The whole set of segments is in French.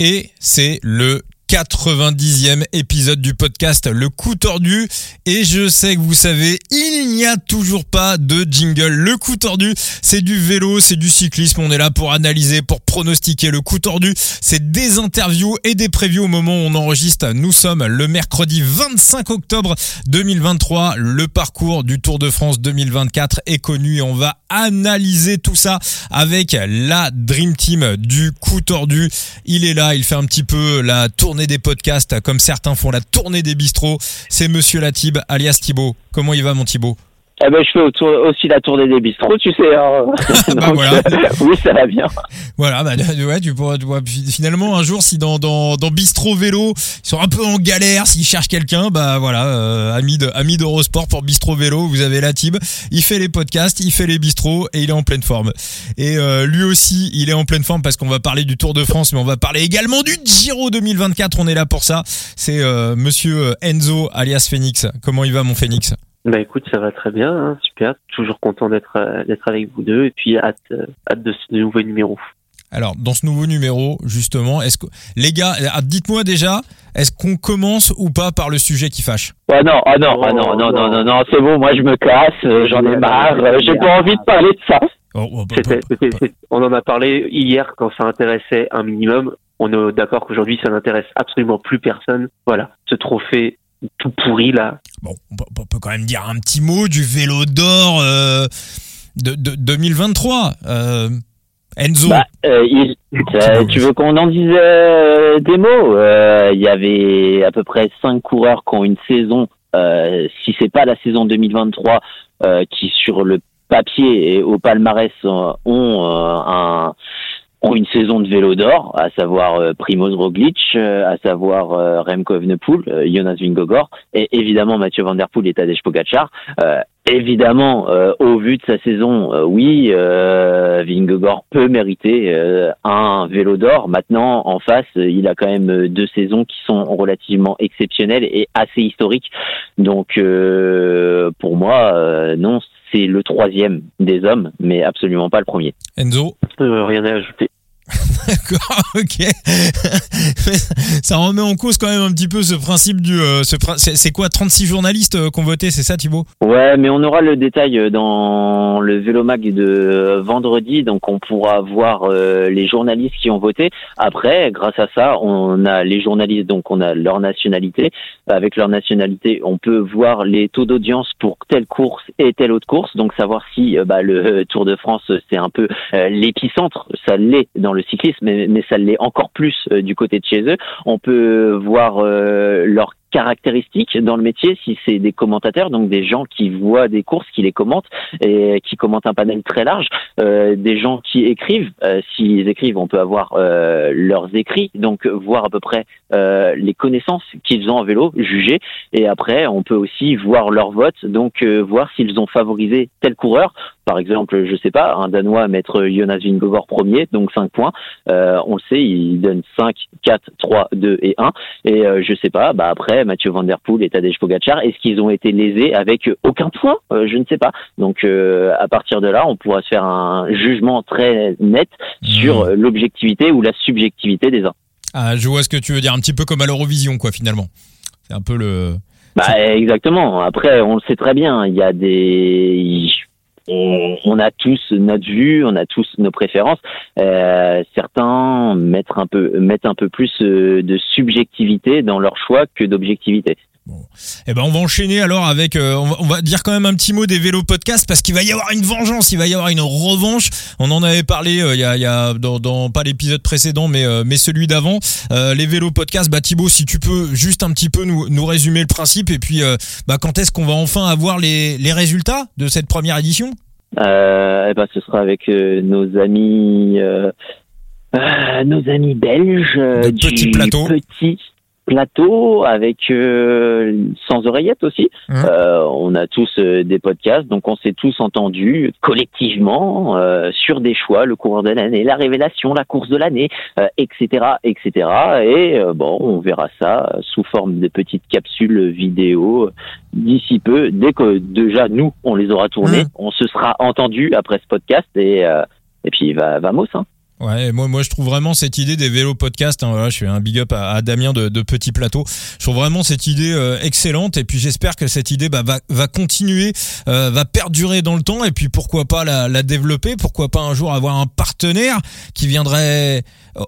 et c'est le 90e épisode du podcast Le coup tordu. Et je sais que vous savez il n'y a toujours pas de jingle. Le coup tordu c'est du vélo c'est du cyclisme. On est là pour analyser pour pronostiquer le coup tordu. C'est des interviews et des previews au moment où on enregistre. Nous sommes le mercredi 25 octobre 2023 le parcours du Tour de France 2024 est connu et on va analyser tout ça avec la Dream Team du coup tordu. Il est là il fait un petit peu la tournée des podcasts, comme certains font la tournée des bistrots. C'est Monsieur Latib, alias Thibaut. Comment il va, mon Thibaut? Eh ben, je fais aussi la tournée des bistrots, tu sais. Hein. bah, voilà. oui, ça va bien. Voilà, bah, ouais, tu pourras, finalement, un jour, si dans, dans, dans Bistro Vélo, ils sont un peu en galère, s'ils cherchent quelqu'un, bah voilà, euh, ami de, ami d'Eurosport pour Bistro Vélo, vous avez la Tib. Il fait les podcasts, il fait les bistros et il est en pleine forme. Et euh, lui aussi, il est en pleine forme parce qu'on va parler du Tour de France, mais on va parler également du Giro 2024. On est là pour ça. C'est euh, monsieur Enzo, alias Phoenix. Comment il va, mon Phoenix? Bah écoute, ça va très bien, hein, super. Toujours content d'être euh, d'être avec vous deux et puis hâte euh, hâte de ce nouveau numéro. Alors dans ce nouveau numéro, justement, est-ce que les gars, euh, dites-moi déjà, est-ce qu'on commence ou pas par le sujet qui fâche? Ouais non, ah non, ah non, non, non, non, non, c'est bon, moi je me casse, j'en ai marre, j'ai pas envie de parler de ça. Oh, oh, bah, bah, bah, on en a parlé hier quand ça intéressait un minimum. On est d'accord qu'aujourd'hui ça n'intéresse absolument plus personne. Voilà, ce trophée tout pourri là. Bon, on peut quand même dire un petit mot du vélo d'or euh, de, de, 2023. Euh, Enzo. Bah, euh, tu veux qu'on en dise des mots? Il y avait à peu près cinq coureurs qui ont une saison, si c'est pas la saison 2023, qui sur le papier et au palmarès ont un ont une saison de vélo d'or, à savoir euh, Primoz Roglic, euh, à savoir euh, Remco Evenepoel, Jonas Vingegaard et évidemment Mathieu Van Der Poel et Tadej Pogacar. évidemment, au vu de sa saison, oui, Vingegaard peut mériter un vélo d'or. Maintenant, en face, il a quand même deux saisons qui sont relativement exceptionnelles et assez historiques. Donc, pour moi, non, c'est le troisième des hommes, mais absolument pas le premier. Enzo Rien à ajouter. D'accord, ok. ça remet en cause quand même un petit peu ce principe du. Euh, c'est quoi 36 journalistes euh, qui ont voté, c'est ça Thibaut? Ouais, mais on aura le détail euh, dans le Vélomag de vendredi, donc on pourra voir les journalistes qui ont voté. Après, grâce à ça, on a les journalistes, donc on a leur nationalité. Avec leur nationalité, on peut voir les taux d'audience pour telle course et telle autre course, donc savoir si bah, le Tour de France c'est un peu l'épicentre, ça l'est dans le cyclisme, mais, mais ça l'est encore plus euh, du côté de chez eux. On peut voir euh, leur caractéristiques dans le métier si c'est des commentateurs, donc des gens qui voient des courses, qui les commentent et qui commentent un panel très large, euh, des gens qui écrivent. Euh, S'ils écrivent, on peut avoir euh, leurs écrits, donc voir à peu près euh, les connaissances qu'ils ont en vélo, juger. Et après, on peut aussi voir leur vote, donc euh, voir s'ils ont favorisé tel coureur. Par exemple, je sais pas, un Danois mettre Jonas Vingegaard premier, donc 5 points. on le sait, il donne 5, 4, 3, 2 et 1. Et je sais pas, bah après Mathieu Van Der Poel et Tadej Pogacar Est-ce qu'ils ont été lésés avec aucun point? Euh, Je ne sais pas. Donc euh, à partir de là, on pourra se faire un jugement très net sur mmh. l'objectivité ou la subjectivité des uns. Ah, je vois ce que tu veux dire, un petit peu comme à l'Eurovision, quoi, finalement. C'est un peu le. Bah, exactement. Après, on le sait très bien. Il y a des on, a tous notre vue, on a tous nos préférences. Euh, certains mettent un peu mettent un peu plus euh, de subjectivité dans leur choix que d'objectivité. Bon. Eh ben on va enchaîner alors avec euh, on, va, dire quand même un petit mot des vélos podcasts parce qu'il va y avoir une vengeance, il va y avoir une revanche. On en avait parlé euh, il y a, y a dans, pas l'épisode précédent mais euh, mais celui d'avant. les vélos podcasts, bah Thibaut, si tu peux juste un petit peu nous, nous résumer le principe et puis bah quand est-ce qu'on va enfin avoir les, les résultats de cette première édition? Eh ben ce sera avec nos amis nos amis belges du petit plateau. Petit plateau avec euh, sans oreillette aussi. Mmh. Euh, on a tous euh, des podcasts, donc on s'est tous entendus collectivement sur des choix, le coureur de l'année, la révélation, la course de l'année, etc., etc. Et bon, on verra ça sous forme de petites capsules vidéo d'ici peu. Dès que déjà nous on les aura tournés, mmh. on se sera entendu après ce podcast et et puis va vamos hein. Ouais, moi, moi, je trouve vraiment cette idée des vélos podcasts. Hein, voilà, je fais un big up à, Damien de, de, Petit Plateau. Je trouve vraiment cette idée euh, excellente. Et puis, j'espère que cette idée bah, va, va continuer, euh, va perdurer dans le temps. Et puis, pourquoi pas la, la développer Pourquoi pas un jour avoir un partenaire qui viendrait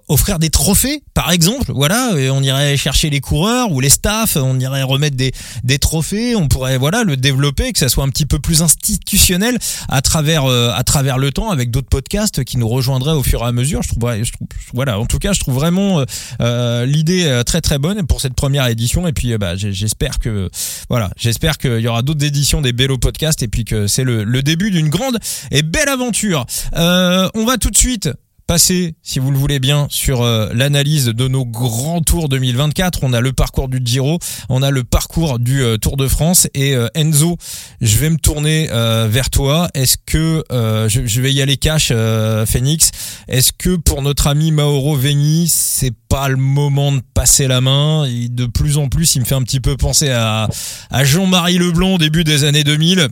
offrir des trophées, par exemple. Voilà, et on irait chercher les coureurs ou les staffs, on irait remettre des, des trophées. On pourrait, voilà, le développer, que ça soit un petit peu plus institutionnel à travers, euh, à travers le temps, avec d'autres podcasts qui nous rejoindraient au fur et à mesure je trouve, voilà, en tout cas, je trouve vraiment euh, euh, l'idée euh, très très bonne pour cette première édition. Et puis, bah, j'espère que, voilà, j'espère qu'il y aura d'autres éditions des Bello Podcast et puis que c'est le début d'une grande et belle aventure. on va tout de suite passer, si vous le voulez bien, sur euh, l'analyse de nos grands tours 2024. On a le parcours du Giro, on a le parcours du euh, Tour de France. Et euh, Enzo, je vais me tourner vers toi. Est-ce que je, vais y aller cash, Phoenix Est-ce que pour notre ami Mauro Veni, c'est pas le moment de passer la main? De plus en plus, il me fait un petit peu penser à, à Jean-Marie Leblond début des années 2000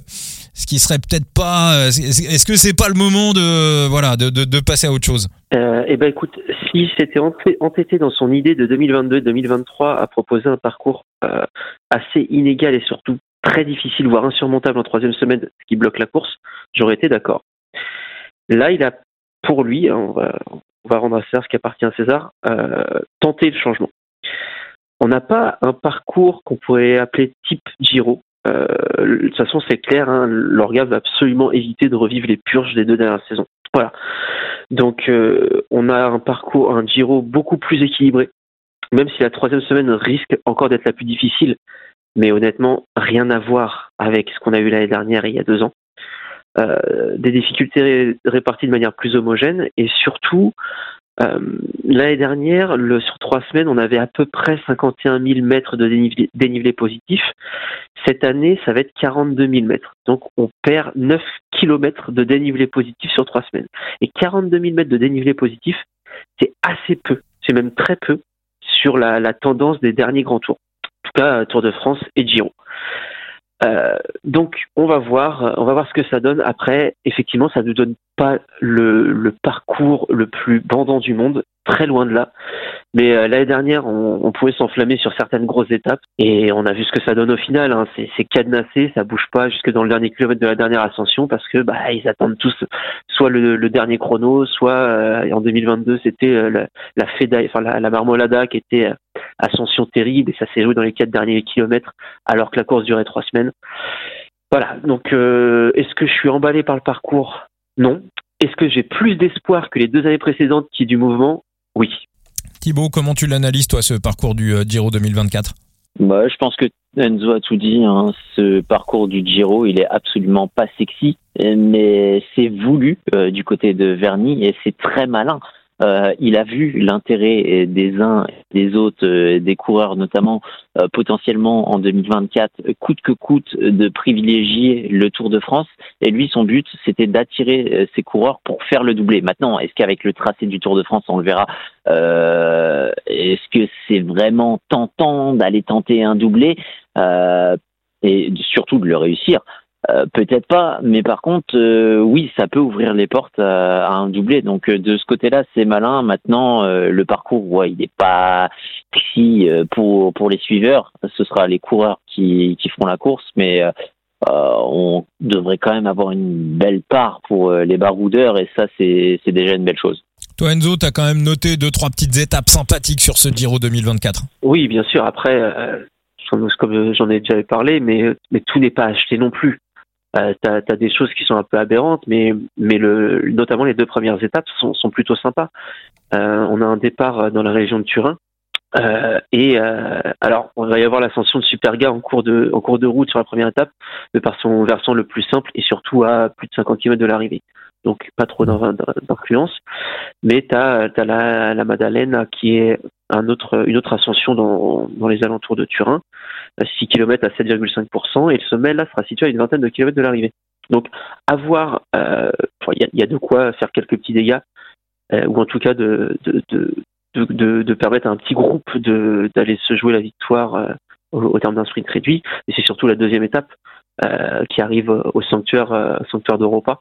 ce qui serait peut-être pas. Euh, est-ce que c'est pas le moment de voilà de, de, passer à autre chose? Euh, Eh ben écoute, s'il s'était entêté dans son idée de 2022-2023 à proposer un parcours euh, assez inégal et surtout très difficile, voire insurmontable en troisième semaine, ce qui bloque la course, j'aurais été d'accord. Là, il a pour lui, hein, on va, rendre à César ce qui appartient à César, euh, tenté le changement. On n'a pas un parcours qu'on pourrait appeler type Giro, euh, de toute façon, c'est clair, hein, l'orga va absolument éviter de revivre les purges des deux dernières saisons. Voilà. Donc, euh, on a un parcours, un Giro beaucoup plus équilibré, même si la troisième semaine risque encore d'être la plus difficile. Mais honnêtement, rien à voir avec ce qu'on a eu l'année dernière il y a deux ans. Euh, des difficultés réparties de manière plus homogène et surtout euh, l'année dernière, le, sur trois semaines, on avait à peu près 51 000 mètres de dénivelé, positif. Cette année, ça va être 42 000 mètres. Donc, on perd 9 km de dénivelé positif sur trois semaines. Et 42 000 mètres de dénivelé positif, c'est assez peu. C'est même très peu sur la, tendance des derniers grands tours. En tout cas, Tour de France et Giro. Euh, donc on va voir, on va voir ce que ça donne. Après, effectivement, ça ne donne pas le, parcours le plus bandant du monde, très loin de là. Mais euh, l'année dernière, on, on pouvait s'enflammer sur certaines grosses étapes et on a vu ce que ça donne au final. Hein. C'est cadenassé, ça bouge pas jusque dans le dernier kilomètre de la dernière ascension parce que bah ils attendent tous soit le, le dernier chrono, soit euh, en 2022 c'était euh, la, la enfin la, la, Marmolada qui était ascension terrible et ça s'est joué dans les quatre derniers kilomètres alors que la course durait trois semaines. Voilà. Donc est-ce que je suis emballé par le parcours? Non. Est-ce que j'ai plus d'espoir que les deux années précédentes qui du mouvement? Oui. Thibaut, comment tu l'analyses, toi, ce parcours du euh, Giro 2024 bah, Je pense que Enzo a tout dit. Hein. Ce parcours du Giro, il est absolument pas sexy, mais c'est voulu euh, du côté de Verny et c'est très malin. Euh, il a vu l'intérêt des uns des autres, euh, des coureurs notamment, euh, potentiellement en 2024, coûte que coûte, de privilégier le Tour de France. Et lui, son but, c'était d'attirer ces coureurs pour faire le doublé. Maintenant, est-ce qu'avec le tracé du Tour de France, on le verra, est-ce que c'est vraiment tentant d'aller tenter un doublé et surtout de le réussir? Euh, peut-être pas, mais par contre, euh, oui, ça peut ouvrir les portes à, un doublé. Donc euh, de ce côté-là, c'est malin. Maintenant, le parcours, ouais, il n'est pas précis pour pour les suiveurs. Ce sera les coureurs qui qui feront la course, mais on devrait quand même avoir une belle part pour les baroudeurs, et ça, c'est c'est déjà une belle chose. Toi, Enzo, tu as quand même noté deux trois petites étapes sympathiques sur ce Giro 2024. Oui, bien sûr. Après. comme j'en ai déjà parlé, mais, mais tout n'est pas acheté non plus euh, des choses qui sont un peu aberrantes, mais, le, notamment les deux premières étapes sont, plutôt sympas. Euh, on a un départ dans la région de Turin. Euh, et euh, alors, on va y avoir l'ascension de Superga en cours de, en cours de route sur la première étape, mais par son versant le plus simple et surtout à plus de 50 km de l'arrivée. Donc, pas trop d'influence. Mais tu as, la, la Madeleine qui est un autre, une autre ascension dans, dans les alentours de Turin, 6 km à 7,5%, et le sommet là sera situé à une vingtaine de kilomètres de l'arrivée. Donc, avoir, il euh, y, a, y, a, de quoi faire quelques petits dégâts, euh, ou en tout cas de, de, de permettre à un petit groupe d'aller se jouer la victoire euh, au, terme d'un sprint réduit. Et c'est surtout la deuxième étape qui arrive au sanctuaire, sanctuaire d'Europa.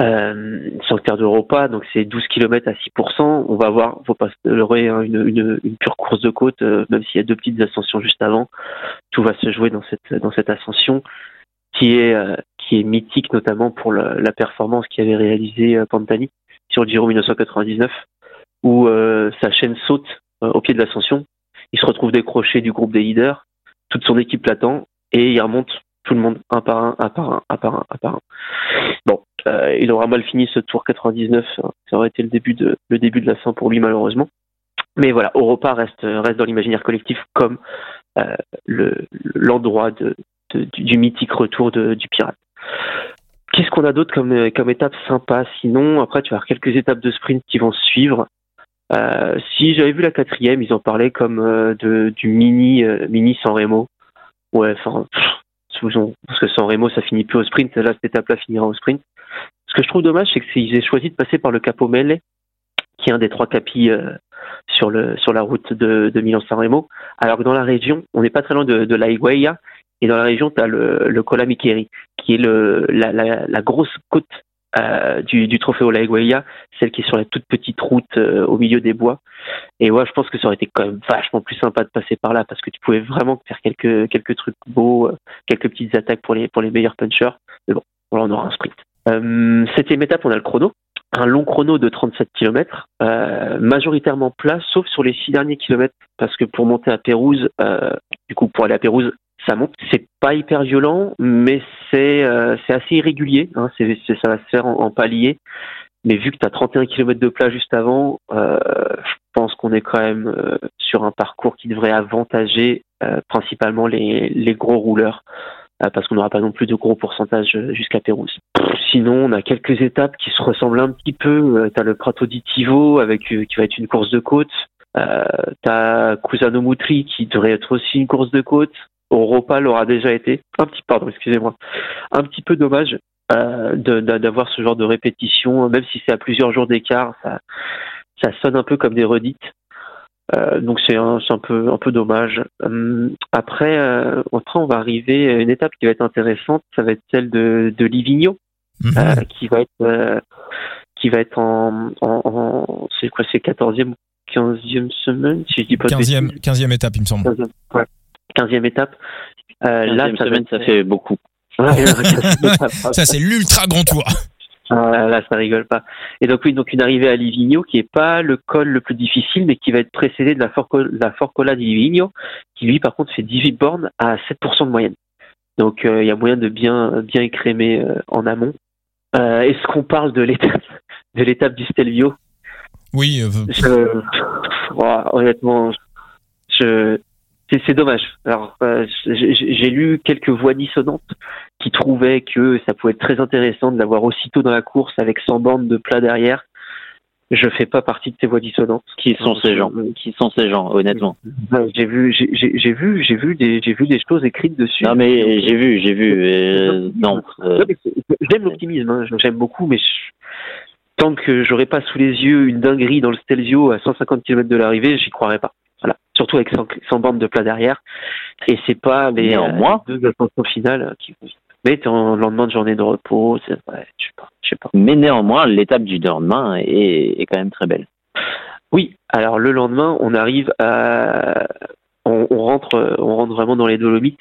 Euh, Sanctuaire d'Europa, donc c'est 12 km à 6%. On va avoir, faut pas se leurrer, hein, une, pure course de côte, euh, même s'il y a deux petites ascensions juste avant. Tout va se jouer dans cette ascension qui est euh, qui est mythique notamment pour la, la performance qu'avait réalisé euh, Pantani sur le Giro 1999, où sa chaîne saute au pied de l'ascension. Il se retrouve décroché du groupe des leaders, toute son équipe l'attend et il remonte tout le monde un par un, un par un, un par un, un par un. Bon, euh, il aura mal fini ce tour 99. Hein. Ça aurait été le début de la fin pour lui malheureusement. Mais voilà, Europa reste reste dans l'imaginaire collectif comme euh, le l'endroit du, mythique retour du pirate. Qu'est-ce qu'on a d'autre comme comme étape sympa Sinon, après tu vas avoir quelques étapes de sprint qui vont suivre. Euh, si j'avais vu la quatrième, ils en parlaient comme du mini mini San Remo. Ouais, enfin, parce que sans Remo, ça finit plus au sprint. Là, cette étape-là finira au sprint. Ce que je trouve dommage, c'est qu'ils aient choisi de passer par le Capo Melle, qui est un des trois capis euh, sur, la route de, Milan-San Remo. Alors que dans la région, on n'est pas très loin de, de la et dans la région, tu as le, le Cola qui est la grosse côte euh, du, du Trofeo La Higuaia, celle qui est sur la toute petite route euh, au milieu des bois. Et ouais, je pense que ça aurait été quand même vachement plus sympa de passer par là parce que tu pouvais vraiment faire quelques quelques trucs beaux, euh, quelques petites attaques pour les pour les meilleurs punchers. Mais bon, voilà, on aura un sprint. Euh, septième étape, on a le chrono. Un long chrono de 37 km, majoritairement plat, sauf sur les six derniers kilomètres, parce que pour monter à Pérouse, du coup pour aller à Pérouse, ça monte. C'est pas hyper violent, mais c'est euh, c'est assez irrégulier. Hein. Ça va se faire en, palier. Mais vu que tu as 31 km de plat juste avant, euh, je pense qu'on est quand même euh, sur un parcours qui devrait avantager euh, principalement les, les gros rouleurs parce qu'on n'aura pas non plus de gros pourcentages jusqu'à Pérouse. Sinon, on a quelques étapes qui se ressemblent un petit peu. tu as le Prato di Tivo avec qui va être une course de côte. Euh, t'as Cusano Moutri qui devrait être aussi une course de côte. Europa l'aura déjà été. Un petit, pardon, excusez-moi. Un petit peu dommage euh, d'avoir ce genre de répétition, même si c'est à plusieurs jours d'écart, ça, ça sonne un peu comme des redites. Euh, donc c'est un, un, peu un peu dommage. Hum, après, euh, après, on va arriver à une étape qui va être intéressante. Ça va être celle de, de Livigno, mhm. euh, qui va être qui va être en, en, en c'est quoi, c'est 14e ou 15e semaine, si je dis pas 15e, 15e étape, il me semble. 15e, ouais. 15e étape. Euh, là, ça, semaine, ça fait beaucoup. ça, c'est l'ultra grand tour. Ah, là, ça rigole pas. Et donc oui, donc une arrivée à Livigno qui est pas le col le plus difficile, mais qui va être précédé de la, Forcola, la Forcola di Livigno, qui lui, par contre, fait 18 bornes à 7% de moyenne. Donc euh, il y a moyen de bien bien écrémer euh, en amont. Euh, Est-ce qu'on parle de l'étape de l'étape du Stelvio? Oui. Je, oh, honnêtement, je c'est dommage. Alors, euh, j'ai lu quelques voix dissonantes qui trouvaient que ça pouvait être très intéressant de l'avoir aussitôt dans la course avec 100 bandes de plat derrière. Je fais pas partie de ces voix dissonantes. Qui sont ces gens? Qui sont ces gens, honnêtement? J'ai vu, j'ai vu, j'ai vu des, j'ai vu des choses écrites dessus. Non mais j'ai vu, j'ai vu. Euh, non. Euh... J'aime l'optimisme, hein, j'aime beaucoup, mais tant que j'aurais pas sous les yeux une dinguerie dans le Stelzio à 150 km de l'arrivée, j'y croirais pas surtout avec son, bande de plat derrière. Et c'est pas les, euh, deux ascensions finales qui vont mais en lendemain de journée de repos, je sais pas, je sais pas. Mais néanmoins, l'étape du lendemain est, est, quand même très belle. Oui, alors le lendemain, on arrive à, on, on rentre, on rentre vraiment dans les Dolomites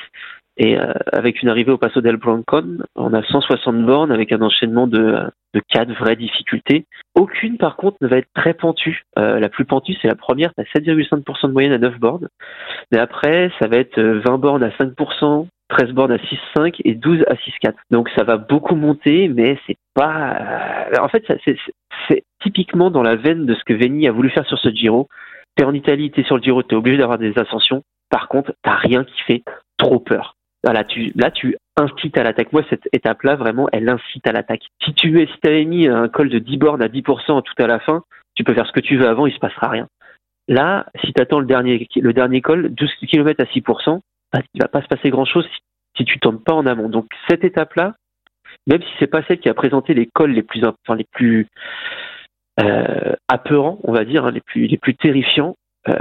et euh, avec une arrivée au Passo del Brancon, on a 160 bornes avec un enchaînement de, de quatre vraies difficultés. Aucune, par contre, ne va être très pentue. Euh, la plus pentue, c'est la première, à 7,5% de moyenne à 9 bornes. Mais après, ça va être 20 bornes à 5%, 13 bornes à 6,5 et 12 à 6,4. Donc ça va beaucoup monter, mais c'est pas. Euh, en fait, c'est typiquement dans la veine de ce que Veni a voulu faire sur ce Giro. T'es en Italie, t'es sur le Giro, t'es obligé d'avoir des ascensions. Par contre, t'as rien qui fait trop peur. Tu, là, tu incites à l'attaque. Moi, cette étape-là, vraiment, elle incite à l'attaque. Si tu si avais mis un col de 10 bornes à 10% tout à la fin, tu peux faire ce que tu veux avant, il se passera rien. Là, si tu attends le dernier, le col, 12 km à 6%, bah, il va pas se passer grand-chose si, si tu tombes pas en amont. Donc, cette étape-là, même si c'est pas celle qui a présenté les cols les plus, enfin, les plus euh, apeurants, on va dire, hein, les plus, terrifiants, euh,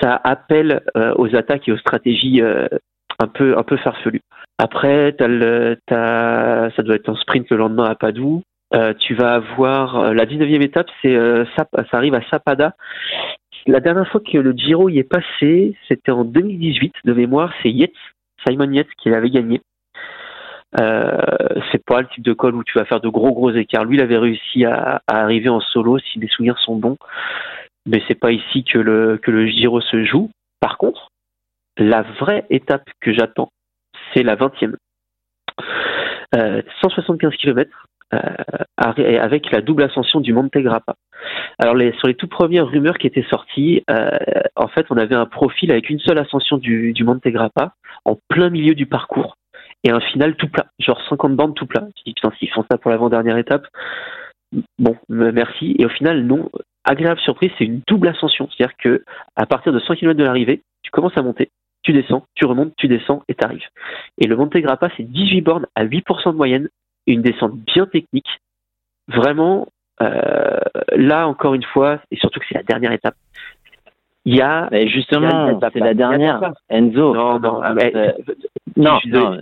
ça appelle euh, aux attaques et aux stratégies un peu un peu farfelu. Après, t'as le, t'as, ça doit être un sprint le lendemain à Padoue. Euh, tu vas avoir euh, la 19e étape, c'est euh, ça, arrive à Sapada. La dernière fois que le Giro y est passé, c'était en 2018 de mémoire. C'est Yates, Simon Yates qui l'avait gagné. C'est pas le type de col où tu vas faire de gros gros écarts. Lui, il avait réussi à, arriver en solo si les souvenirs sont bons, mais c'est pas ici que le que le Giro se joue. Par contre, la vraie étape que j'attends, c'est la 20e. Euh, 175 km avec la double ascension du Monte Grappa. Alors sur les tout premières rumeurs qui étaient sorties, euh, en fait on avait un profil avec une seule ascension du, du Monte Grappa en plein milieu du parcours et un final tout plat, genre 50 bandes tout plat. Je dis putain s'ils font ça pour l'avant-dernière étape, bon merci. Et au final non, agréable surprise, c'est une double ascension, c'est-à-dire que à partir de 100 km de l'arrivée, tu commences à monter, tu descends, tu remontes, tu descends et t'arrives. Et le Monte Grappa, c'est 18 bornes à 8% de moyenne, une descente bien technique. Vraiment, euh, là encore une fois, et surtout que c'est la dernière étape. Il y a. Mais justement, c'est la dernière. Enzo. Non, non, mais, euh, non, non,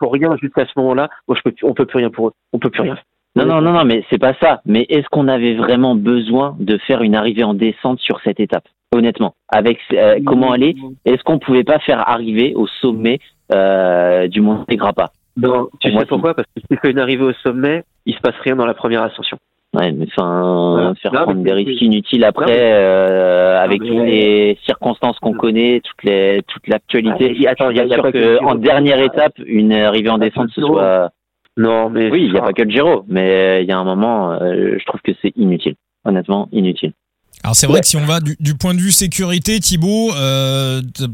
pour rien jusqu'à ce moment-là. Moi, je peux, on peut plus rien pour eux. On peut plus rien. Non, non, non, non, mais c'est pas ça. Mais est-ce qu'on avait vraiment besoin de faire une arrivée en descente sur cette étape Honnêtement, avec euh, comment aller, est-ce qu'on pouvait pas faire arriver au sommet euh, du Monte Grappa Non, tu sais pourquoi? Parce que si tu fais une arrivée au sommet, il se passe rien dans la première ascension. Ouais, mais enfin, faire Non, prendre des risques inutiles après, euh, avec toutes les circonstances qu'on connaît, toutes les, toute l'actualité. Ah, attends, il y a- y a sûr que le que en Giro. dernière étape, une arrivée en descente, ce soit. Non, mais Oui, il n'y a pas que le Giro, mais il y a un moment, euh, je trouve que c'est inutile. Honnêtement, inutile. Alors c'est vrai que si on va du, du point de vue sécurité, Thibaut, euh, t'as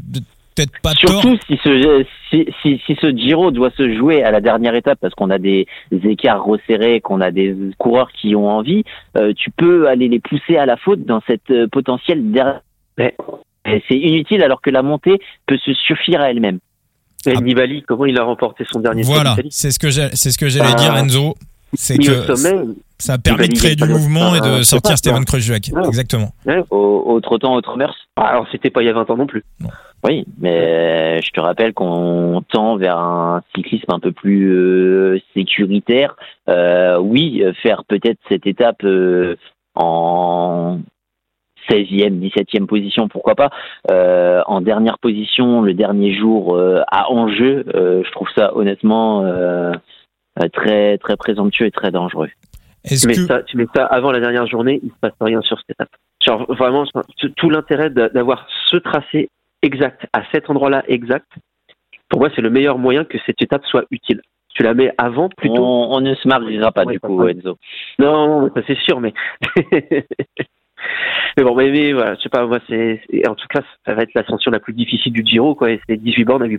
peut-être pas tort. Surtout si ce, si, si, si ce Giro doit se jouer à la dernière étape parce qu'on a des écarts resserrés, qu'on a des coureurs qui ont envie, euh, tu peux aller les pousser à la faute dans cette euh, potentielle dernière. Ouais. C'est inutile alors que la montée peut se suffire à elle-même. Et Ah. Nibali, comment il a remporté son dernier Voilà, c'est ce que j'ai- c'est ce que j'allais Ah. dire, Enzo. C'est que sommet, ça a permis de créer du mouvement et Ah, de sortir Steven. Kruijswijk. Ouais. Exactement. Au, autre temps, autre mœurs. Ah, alors c'était pas il y a 20 ans non plus. Oui, mais je te rappelle qu'on tend vers un cyclisme un peu plus euh, sécuritaire. Euh, oui, euh, faire peut-être cette étape euh, en 16e, 17e position, pourquoi pas. Euh, en dernière position, le dernier jour euh, à enjeu, euh, je trouve ça honnêtement euh, très très présomptueux et très dangereux. Tu mets, que ça, tu mets ça avant la dernière journée, il se passe rien sur cette étape. Genre vraiment, tout- l'intérêt d'a- d'avoir ce tracé exact à cet endroit-là exact, pour moi c'est le meilleur moyen que cette étape soit utile. Tu la mets avant plutôt. On, on ne se mariera pas Ouais, du coup. Enzo. Non, non, ça c'est sûr, mais. mais bon, mais, mais voilà, je sais pas, moi, c'est. En tout cas, ça va être l'ascension la plus difficile du Giro, quoi, et c'est 18 bornes à 8%.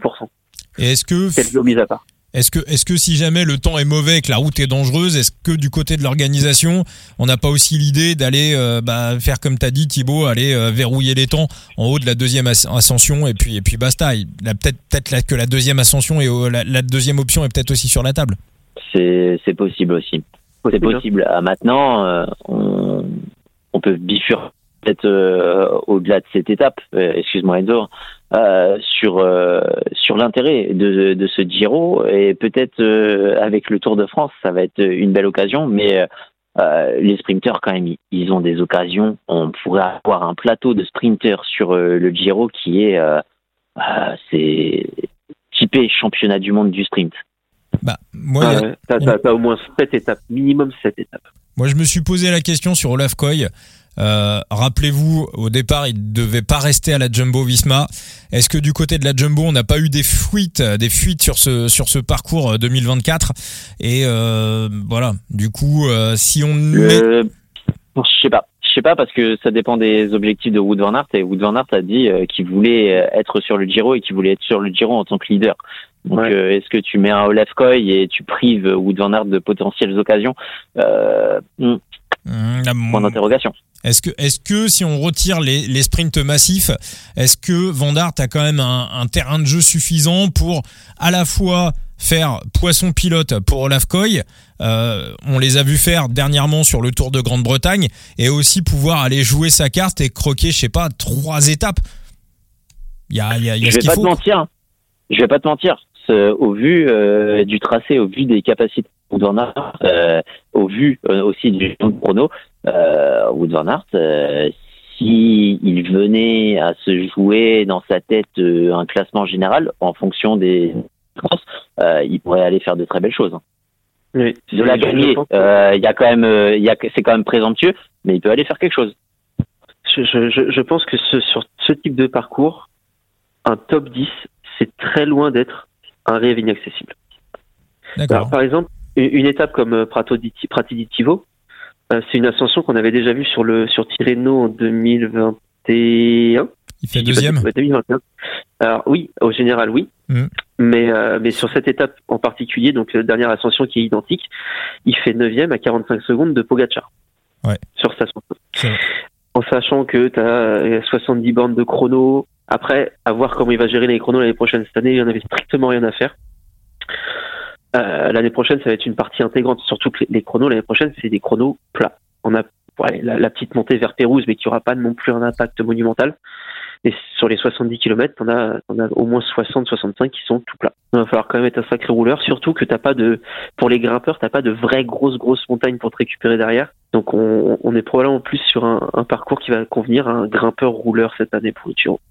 et est-ce que C'est le mise à part. est-ce que est-ce que si jamais le temps est mauvais et que la route est dangereuse, est-ce que du côté de l'organisation, on n'a pas aussi l'idée d'aller euh, bah, faire comme t'as dit Thibaut, aller euh, verrouiller les temps en haut de la deuxième as- ascension et puis et puis basta. Il a peut-être peut-être là que la deuxième ascension et euh, la, la deuxième option est peut-être aussi sur la table. C'est c'est possible aussi. C'est Possible, hein. possible. Ah, maintenant, euh, on, on peut bifurquer peut-être euh, au-delà de cette étape, euh, excuse-moi Enzo, euh, sur, euh, sur l'intérêt de, de ce Giro et peut-être euh, avec le Tour de France, ça va être une belle occasion, mais euh, les sprinteurs quand même, ils- ont des occasions. On pourrait avoir un plateau de sprinteurs sur euh, le Giro qui est, euh, euh, c'est typé championnat du monde du sprint. Bah moi ouais, t'as, t'as- t'as au moins 7 étapes, minimum 7 étapes. Moi, je me suis posé la question sur Olaf Koy. Euh, rappelez-vous, au départ, il devait pas rester à la Jumbo Visma. Est-ce que du côté de la Jumbo, on n'a pas eu des fuites, des fuites sur ce sur ce parcours euh, 2024 Et euh, voilà. Du coup, euh, si on met... Euh, je sais pas. Je sais pas parce que ça dépend des objectifs de Wood Van Aert et Wood Van Aert a dit euh, qu'il voulait euh, être sur le Giro et qu'il voulait être sur le Giro en tant que leader. Donc Ouais. euh, est-ce que tu mets un Olaf Koy et tu prives Wood Van Aert de potentielles occasions euh, hmm, la- Point d'interrogation. Est-ce que, si on retire les, les sprints massifs, est-ce que Van Aert a quand même un, un terrain de jeu suffisant pour à la fois faire poisson pilote pour Olaf Koy, euh, on les a vus faire dernièrement sur le Tour de Grande-Bretagne, et aussi pouvoir aller jouer sa carte et croquer, je sais pas, trois étapes? Il y a, il y a, il y a Je ce vais pas faut. te mentir. je vais pas te mentir, au vu du tracé, au vu des capacités de Wood Van Aert, au vu aussi du chrono, Wood Van Aert, si il venait à se jouer dans sa tête un classement général en fonction des France, il pourrait aller faire de très belles choses. Hein. Oui, de la gagner, il y a quand même, il c'est quand même présomptueux, mais il peut aller faire quelque chose. Je, je, je pense que ce, sur ce type de parcours, un top 10, c'est très loin d'être un rêve inaccessible. Alors, par exemple, une étape comme euh, Prato di, Prati di Tivo, euh, c'est une ascension qu'on avait déjà vue sur le sur Tirreno en 2021. Il fait deuxième. 2021. Alors oui, au général oui, mm. mais euh, mais sur cette étape en particulier, donc la dernière ascension qui est identique, il fait neuvième à 45 secondes de Pogacar. Ouais. Sur sa ascension. En sachant que tu as 70 bornes de chrono, après, à voir comment il va gérer les chronos l'année prochaine. Cette année, il en avait strictement rien à faire. Euh, l'année prochaine, ça va être une partie intégrante. Surtout que les chronos, l'année prochaine, c'est des chronos plats. On a la, petite montée vers Pérouse, mais qui aura pas non plus un impact monumental. Et sur les 70 km, on a, au moins 60-65 qui sont tout plats. Il va falloir quand même être un sacré rouleur, surtout que t'as pas de, pour les grimpeurs, t'as pas de vraies grosses grosses montagnes pour te récupérer derrière. Donc on, est probablement plus sur un, un, parcours qui va convenir à un grimpeur rouleur cette année pour le Giro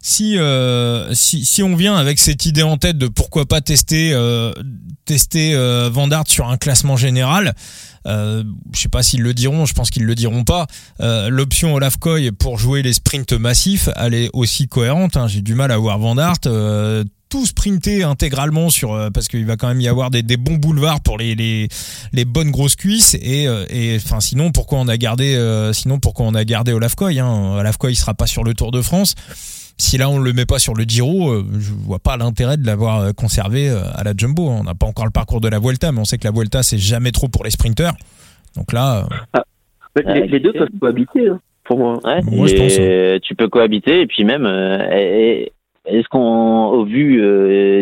si, euh, si, si on vient avec cette idée en tête de pourquoi pas tester euh, tester euh, Vandart sur un classement général, euh, je sais pas s'ils le diront, je pense qu'ils le diront pas. Euh, L'option Olaf Koy pour jouer les sprints massifs, elle est aussi cohérente. Hein. J'ai du mal à voir Vandart euh, tout sprinter intégralement sur euh, parce qu'il va quand même y avoir des, des bons boulevards pour les, les, les bonnes grosses cuisses et et enfin sinon pourquoi on a gardé sinon pourquoi on a gardé Olaf Koy hein Olaf Koy sera pas sur le Tour de France si là on le met pas sur le Giro, euh, je vois pas l'intérêt de l'avoir euh, conservé euh, à la Jumbo. On n'a pas encore le parcours de la Vuelta, mais on sait que la Vuelta c'est jamais trop pour les sprinteurs. Donc là, ah, les, deux peuvent cohabiter hein, pour moi. moi je pense. Hein. Tu peux cohabiter et puis même. est-ce qu'on, au vu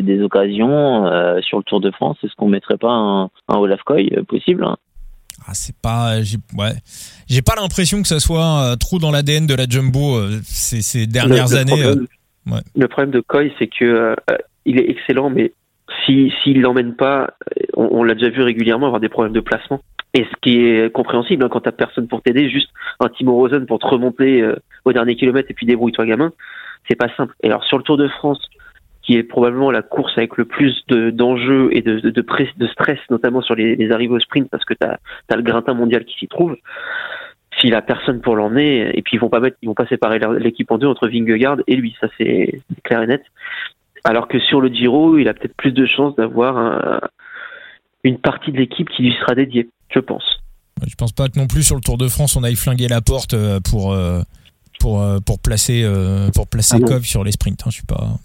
des occasions sur le Tour de France, est-ce qu'on mettrait pas un, un Olaf Koy possible hein ah, c'est pas, j'ai, ouais, j'ai pas l'impression que ça soit euh, trop dans l'ADN de la Jumbo euh, ces, ces, dernières années. Problème, ouais. Le problème de Coy, c'est que il est excellent, mais si s'il l'emmène pas, on, on l'a déjà vu régulièrement avoir des problèmes de placement. Et ce qui est compréhensible hein, quand t'as personne pour t'aider, juste un Timo Rosen pour te remonter au dernier kilomètre et puis débrouille-toi gamin, c'est pas simple. Et alors sur le Tour de France, qui est probablement la course avec le plus d'enjeux et de, de, de, stress, notamment sur les, les, arrivées au sprint, parce que tu as, le grintin mondial qui s'y trouve. S'il a personne pour l'emmener, et puis ils vont pas mettre, ils vont pas séparer l'équipe en deux entre Vingegaard et lui, ça c'est clair et net. Alors que sur le Giro, il a peut-être plus de chances d'avoir une partie de l'équipe qui lui sera dédiée, je pense. Je pense pas que non plus sur le Tour de France on aille flinguer la porte euh, pour euh, pour euh, pour placer pour placer ah sur les sprints. Hein, je suis pas.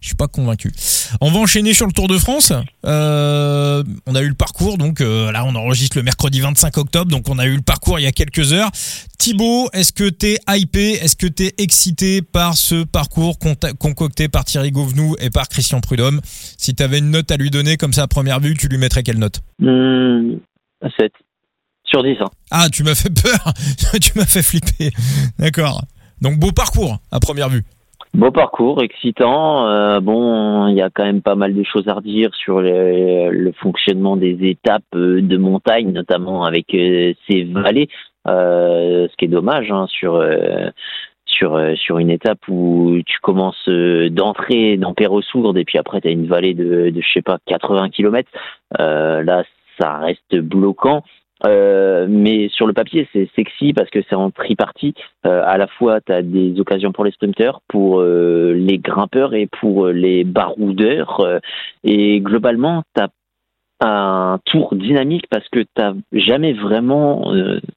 Je suis pas convaincu. On va enchaîner sur le Tour de France. Euh, on a eu le parcours, donc euh, là on enregistre le mercredi 25 octobre, donc on a eu le parcours il y a quelques heures. Thibaut, est-ce que t'es hypé, est-ce que t'es excité par ce parcours concocté par Thierry Gouvenou et par Christian Prudhomme? Si t'avais une note à lui donner comme ça à première vue, tu lui mettrais quelle note? 7 hmm, sur 10. Hein. Ah, tu m'as fait peur, tu m'as fait flipper. D'accord. Donc beau parcours à première vue. Beau parcours, excitant. Euh, bon, il y a quand même pas mal de choses à redire sur le, fonctionnement des étapes euh, de montagne, notamment avec euh, ces vallées. ce qui est dommage hein, sur sur sur une étape où tu commences d'entrer dans Perros-Sourde et puis après tu as une vallée de, de je sais pas 80 km. là, ça reste bloquant. Euh, mais sur le papier, c'est sexy parce que c'est en tripartie. Euh, à la fois, tu as des occasions pour les sprinteurs, pour euh, les grimpeurs et pour les baroudeurs. et globalement, tu as un tour dynamique parce que tu jamais vraiment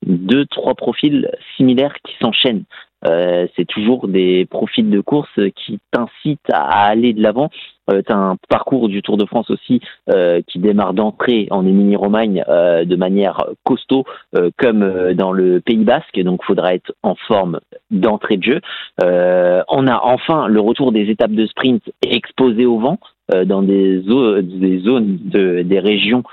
deux, trois profils similaires qui s'enchaînent. Euh, c'est toujours des profils de course qui t'incitent à aller de l'avant. Euh, un parcours du Tour de France aussi euh, qui démarre d'entrée en Émilie-Romagne euh, de manière costaud, comme dans le Pays Basque, donc il faudra être en forme d'entrée de jeu. on a enfin le retour des étapes de sprint exposées au vent. Dans des, des zones, de, des régions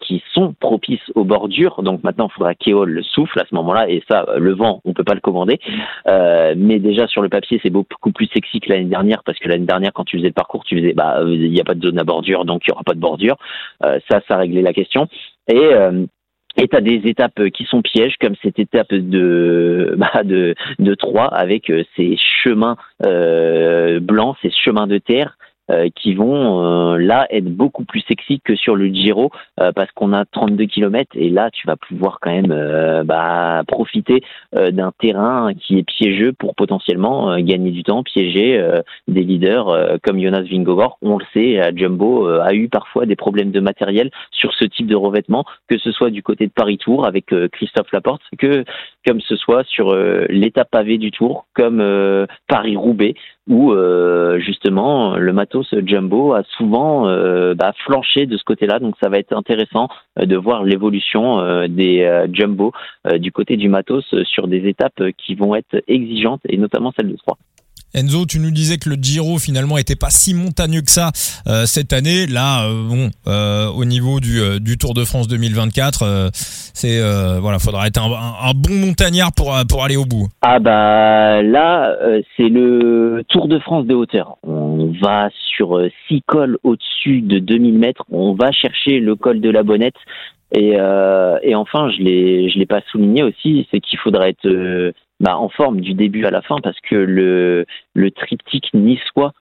qui sont propices aux bordures. Donc maintenant, il faudra qu'Eol le souffle à ce moment-là, et ça, le vent, on peut pas le commander. mais déjà sur le papier, c'est beaucoup plus sexy que l'année dernière, parce que l'année dernière, quand tu faisais le parcours, tu faisais, bah, il n'y a pas de zone à bordure, donc il y aura pas de bordure. ça, ça réglait la question. Et et tu as des étapes qui sont pièges, comme cette étape de bah, de, de 3 avec euh, ces chemins euh, blancs, ces chemins de terre euh, qui vont euh, là être beaucoup plus sexy que sur le Giro euh, parce qu'on a 32 km et là tu vas pouvoir quand même bah, profiter d'un terrain qui est piégeux pour potentiellement gagner du temps, piéger des leaders comme Jonas Vingegaard. On le sait, Jumbo a eu parfois des problèmes de matériel sur ce type de revêtement, que ce soit du côté de Paris Tour avec Christophe Laporte, que comme ce soit sur l'étape pavée du Tour, comme Paris Roubaix où justement le matos Jumbo a souvent euh, bah, flanché de ce côté-là. Donc ça va être intéressant euh, de voir l'évolution euh, des Jumbo du côté du matos sur des étapes qui vont être exigeantes et notamment celle de 3. Enzo, tu nous disais que le Giro finalement était pas si montagneux que ça euh, cette année. Là, euh, bon, euh, au niveau du, du, Tour de France 2024, c'est voilà, faudra être un, un, bon montagnard pour pour aller au bout. Ah bah là, c'est le Tour de France des hauteurs. On va sur six cols au-dessus de 2000 mètres. On va chercher le col de la Bonnette. Et, et enfin, je l'ai je l'ai pas souligné aussi, c'est qu'il faudra être bah, en forme du début à la fin parce que le, le triptyque niçois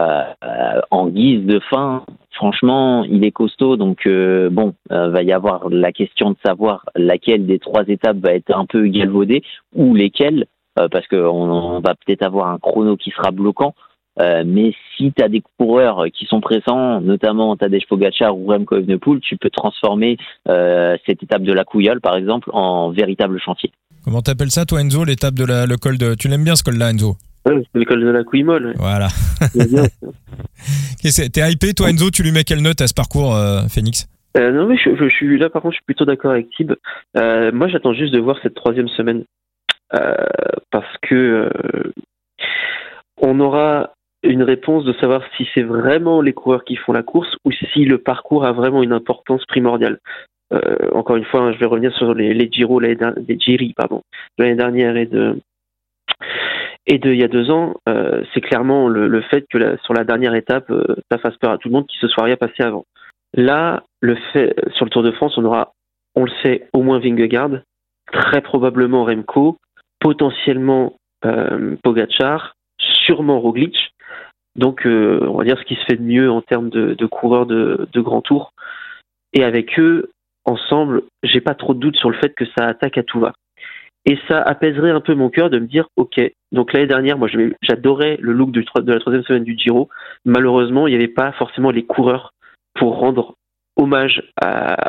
euh, euh, en guise de fin, franchement, il est costaud. Donc euh, bon, euh, va y avoir la question de savoir laquelle des trois étapes va être un peu galvaudée ou lesquelles, parce qu'on on va peut-être avoir un chrono qui sera bloquant. Mais si tu as des coureurs qui sont pressants, notamment Tadej Pogacar ou Remco Evenepoel, tu peux transformer cette étape de la Couillole, par exemple, en véritable chantier. Comment t'appelles ça, toi, Enzo, l'étape de la, le col de. Tu l'aimes bien ce col-là, Enzo? Ouais, c'est le col de la Couille-Molle. Voilà. T'es hypé, toi, Enzo? Tu lui mets quelle note à ce parcours, euh, Phoenix? Euh, Non, mais je, je, suis là, par contre, je suis plutôt d'accord avec Tib. Euh, moi, j'attends juste de voir cette troisième semaine. Euh, parce que euh, on aura une réponse de savoir si c'est vraiment les coureurs qui font la course ou si le parcours a vraiment une importance primordiale. Euh, encore une fois, hein, je vais revenir sur les, les les, les Giri, pardon, de l'année dernière et de et de il y a deux ans, euh, c'est clairement le, le, fait que sur la dernière étape, euh, ça fasse peur à tout le monde qui se soit rien passé avant. Là, le fait sur le Tour de France, on aura, on le sait, au moins Vingegaard, très probablement Remco, potentiellement Pogachar, sûrement Roglic. Donc, euh, on va dire ce qui se fait de mieux en termes de, coureurs de, de grand tour. Et avec eux, ensemble, j'ai pas trop de doute sur le fait que ça attaque à tout va. Et ça apaiserait un peu mon cœur de me dire, ok, donc l'année dernière, moi j'adorais le look de la troisième semaine du Giro. Malheureusement, il n'y avait pas forcément les coureurs pour rendre hommage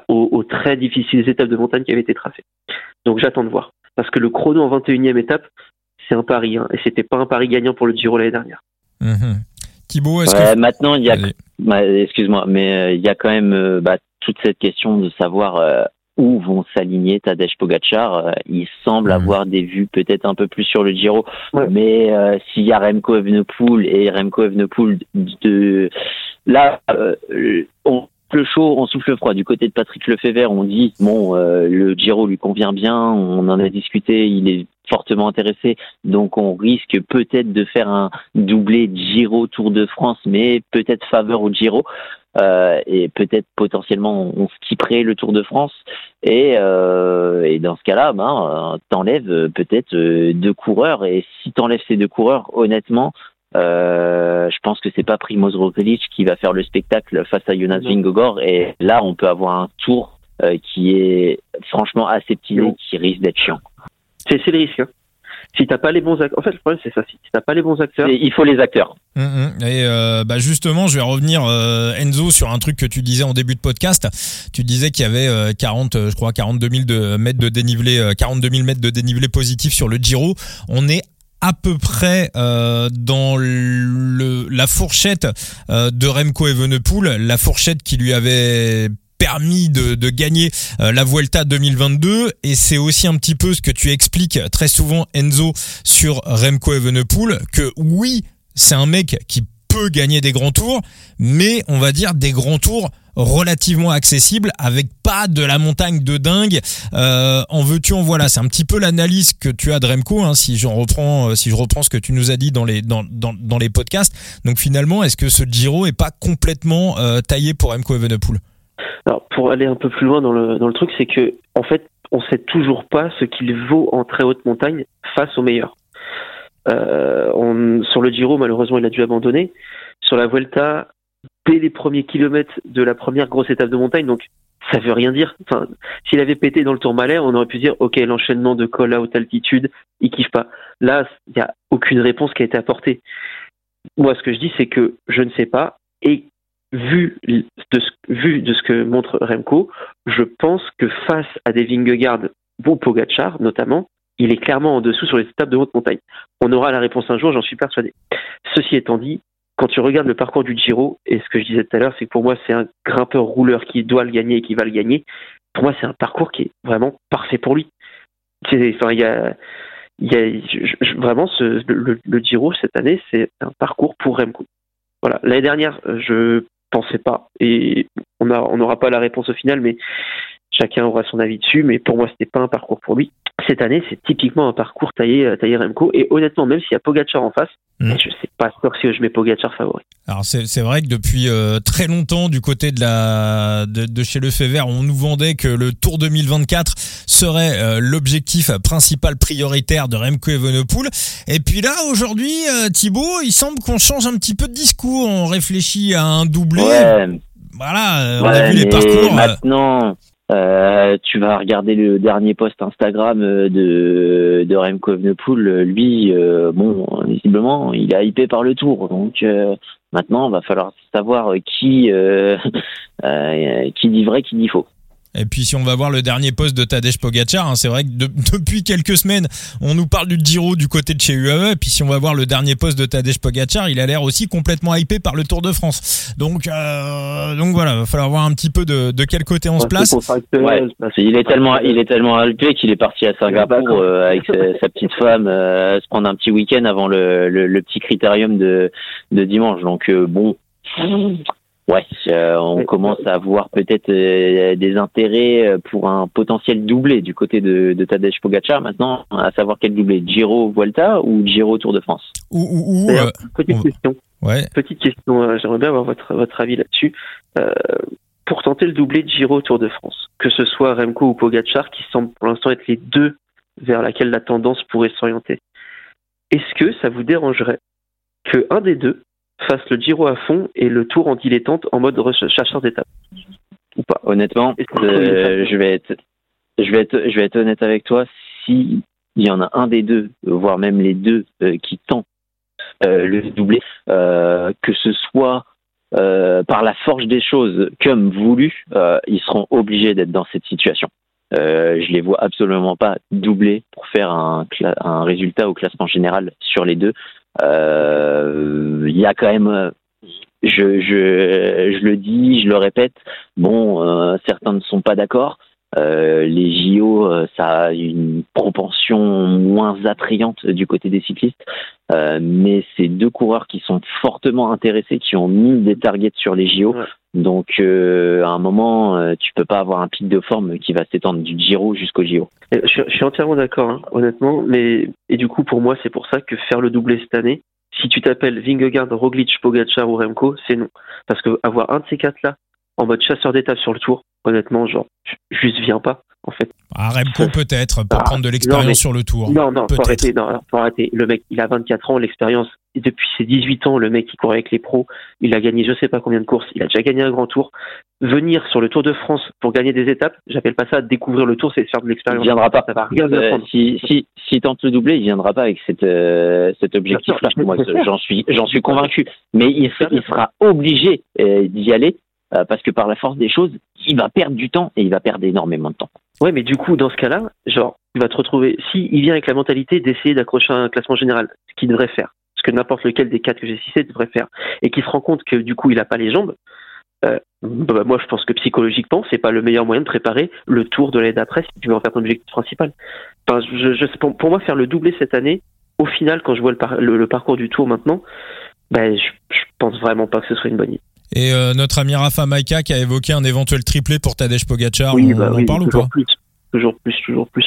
aux, très difficiles étapes de montagne qui avaient été tracées. Donc j'attends de voir. Parce que le chrono en 21e étape, c'est un pari. Hein, et c'était pas un pari gagnant pour le Giro l'année dernière. Mmh. Thibaut, est-ce que... Maintenant, il y a... Bah, excuse-moi, mais euh, il y a quand même euh, bah, toute cette question de savoir euh, où vont s'aligner Tadej Pogacar. Euh, il semble mhm. avoir des vues peut-être un peu plus sur le Giro, mais euh, s'il y a Remco Evenepoel et Remco Evenepoel de là, on le chaud, on souffle froid. Du côté de Patrick Lefebvre, on dit bon, le Giro lui convient bien, on en a discuté, il est fortement intéressé, donc on risque peut-être de faire un doublé Giro Tour de France, mais peut-être faveur au Giro. Euh, et peut-être potentiellement on skipperait le Tour de France et, euh, et dans ce cas-là ben t'enlèves peut-être euh, deux coureurs et si t'enlèves ces deux coureurs honnêtement euh, je pense que c'est pas Primoz Roglic qui va faire le spectacle face à Jonas Vingegaard et là on peut avoir un tour euh, qui est franchement assez petit qui risque d'être chiant. C'est le risque. Hein si t'as pas les bons acteurs, en fait le problème c'est ça, si t'as pas les bons acteurs, il faut les acteurs. Hum, hum. Et euh, bah justement, je vais revenir euh, Enzo sur un truc que tu disais en début de podcast. Tu disais qu'il y avait 40, euh, je crois 42 000 de mètres de dénivelé, 42 000 mètres de dénivelé positif sur le Giro. On est à peu près dans le, la fourchette de Remco Evenepoel, la fourchette qui lui avait permis de, gagner euh, la Vuelta 2022 et c'est aussi un petit peu ce que tu expliques très souvent Enzo sur Remco Evenepoel que oui c'est un mec qui peut gagner des grands tours, mais on va dire des grands tours relativement accessibles avec pas de la montagne de dingue. Euh, en veux-tu, en voilà. C'est un petit peu l'analyse que tu as de Remco, hein, si je reprends, euh, si je reprends ce que tu nous as dit dans les dans, dans, dans les podcasts. Donc finalement, est-ce que ce Giro est pas complètement euh, taillé pour Remco Evenepoel? Alors pour aller un peu plus loin dans le dans le truc, c'est que en fait, on sait toujours pas ce qu'il vaut en très haute montagne face aux meilleurs. Euh, on, sur le Giro, malheureusement, il a dû abandonner. Sur la Vuelta, dès les premiers kilomètres de la première grosse étape de montagne, donc ça veut rien dire. Enfin, s'il avait pété dans le Tourmalet, on aurait pu dire, ok, l'enchaînement de col à haute altitude, il kiffe pas. Là, il n'y a aucune réponse qui a été apportée. Moi, ce que je dis, c'est que je ne sais pas. Et vu de ce, vu de ce que montre Remco, je pense que face à des Vingegaard, bon Pogachar notamment, il est clairement en dessous sur les étapes de haute montagne. On aura la réponse un jour, j'en suis persuadé. Ceci étant dit, quand tu regardes le parcours du Giro, et ce que je disais tout à l'heure, c'est que pour moi, c'est un grimpeur rouleur qui doit le gagner et qui va le gagner. Pour moi, c'est un parcours qui est vraiment parfait pour lui. Enfin, il y a, y a vraiment le, Giro cette année, c'est un parcours pour Remco. Voilà. L'année dernière, je pensais pas, et on n'aura pas la réponse au final, mais chacun aura son avis dessus. Mais pour moi, c'était pas un parcours pour lui cette année, c'est typiquement un parcours taillé, euh, taillé Remco. Et honnêtement, même s'il y a Pogacar en face, mmh. je sais pas sûr si je mets Pogacar favori. Alors c'est vrai que depuis euh, très longtemps, du côté de la de, de chez Lefebvre, on nous vendait que le Tour 2024 serait euh, l'objectif principal prioritaire de Remco Evenepoel. Et puis là, aujourd'hui, Thibaut, il semble qu'on change un petit peu de discours. On réfléchit à un doublé. Voilà, on a vu les parcours. Maintenant euh, tu vas regarder le dernier post Instagram euh, de, de Remco Evenepoel. Lui, euh, bon, visiblement, il est hypé par le tour. Donc maintenant, il va falloir savoir qui, qui dit vrai, qui dit faux. Et puis si on va voir le dernier poste de Tadej Pogacar, hein, c'est vrai que depuis quelques semaines, on nous parle du Giro du côté de chez UAE. Et puis si on va voir le dernier poste de Tadej Pogacar, il a l'air aussi complètement hypé par le Tour de France. Donc euh, donc voilà, va falloir voir un petit peu de, de quel côté on se place. il est tellement il est tellement hypé qu'il est parti à Singapour euh, avec sa, petite femme euh, se prendre un petit week-end avant le, le, le, petit critérium de de dimanche. Donc euh, bon. Ouais, euh, on commence à voir peut-être euh, des intérêts euh, pour un potentiel doublé du côté de, de Tadej Pogacar. Maintenant, à savoir quel doublé, Giro Vuelta ou Giro Tour de France? Ou, Petite question. Ouais. Petite question. J'aimerais bien avoir votre votre avis là-dessus. pour tenter le doublé de Giro Tour de France, que ce soit Remco ou Pogacar, qui semblent pour l'instant être les deux vers laquelle la tendance pourrait s'orienter, est-ce que ça vous dérangerait que un des deux fasse le Giro à fond et le tour en dilettante en mode chasseur d'étape ou pas Honnêtement, euh, je vais être, je vais être, je vais être honnête avec toi. Si il y en a un des deux, voire même les deux, euh, qui tentent euh, le doublé, que ce soit par la force des choses comme voulu, ils seront obligés d'être dans cette situation. Euh, je les vois absolument pas doubler pour faire un, un résultat au classement général sur les deux il euh, y a quand même euh, je, je, le dis, je le répète, bon, certains ne sont pas d'accord. Euh, les JO, ça a une propension moins attrayante du côté des cyclistes, euh, mais c'est deux coureurs qui sont fortement intéressés, qui ont mis des targets sur les JO. Donc, euh, à un moment, euh, tu peux pas avoir un pic de forme qui va s'étendre du Giro jusqu'au Giro. Je, suis entièrement d'accord, hein, honnêtement. Mais et du coup, pour moi, c'est pour ça que faire le doublé cette année, si tu t'appelles Vingegaard, Roglic, Pogacar ou Remco, c'est non. Parce que avoir un de ces quatre-là en mode chasseur d'étape sur le tour, honnêtement, genre, juste viens pas en fait. Ah, Remco peut-être, pour ah, prendre de l'expérience sur le tour. Non, non, faut arrêter, non, faut arrêter. Le mec, il a 24 ans, l'expérience, depuis ses 18 ans, le mec qui court avec les pros, il a gagné je sais pas combien de courses, il a déjà gagné un grand tour. Venir sur le Tour de France pour gagner des étapes, j'appelle pas ça découvrir le tour, c'est faire de l'expérience. Il viendra pas. Ça va rien euh, si, si, si tente le doublé, il viendra pas avec cette, euh, cet objectif-là. Moi, j'en suis, j'en suis convaincu. Mais il, il sera obligé euh, d'y aller euh, parce que par la force des choses, il va perdre du temps et il va perdre énormément de temps. Ouais, mais du coup, dans ce cas-là, genre, il va te retrouver, si vient avec la mentalité d'essayer d'accrocher un classement général, ce qu'il devrait faire, ce que n'importe lequel des quatre que j'ai cités devrait faire, et qu'il se rend compte que du coup, il n'a pas les jambes, euh, bah, moi, je pense que psychologiquement, c'est pas le meilleur moyen de préparer le tour de l'année d'après si tu veux en faire ton objectif principal. Enfin, je, je, pour, pour, moi, faire le doublé cette année, au final, quand je vois le, parcours du tour maintenant, ben, je, pense vraiment pas que ce soit une bonne idée. Et euh, notre ami Rafa Maika qui a évoqué un éventuel triplé pour Tadej Pogacar, Oui, on, bah on oui, parle ou toujours pas? plus, toujours plus, toujours plus.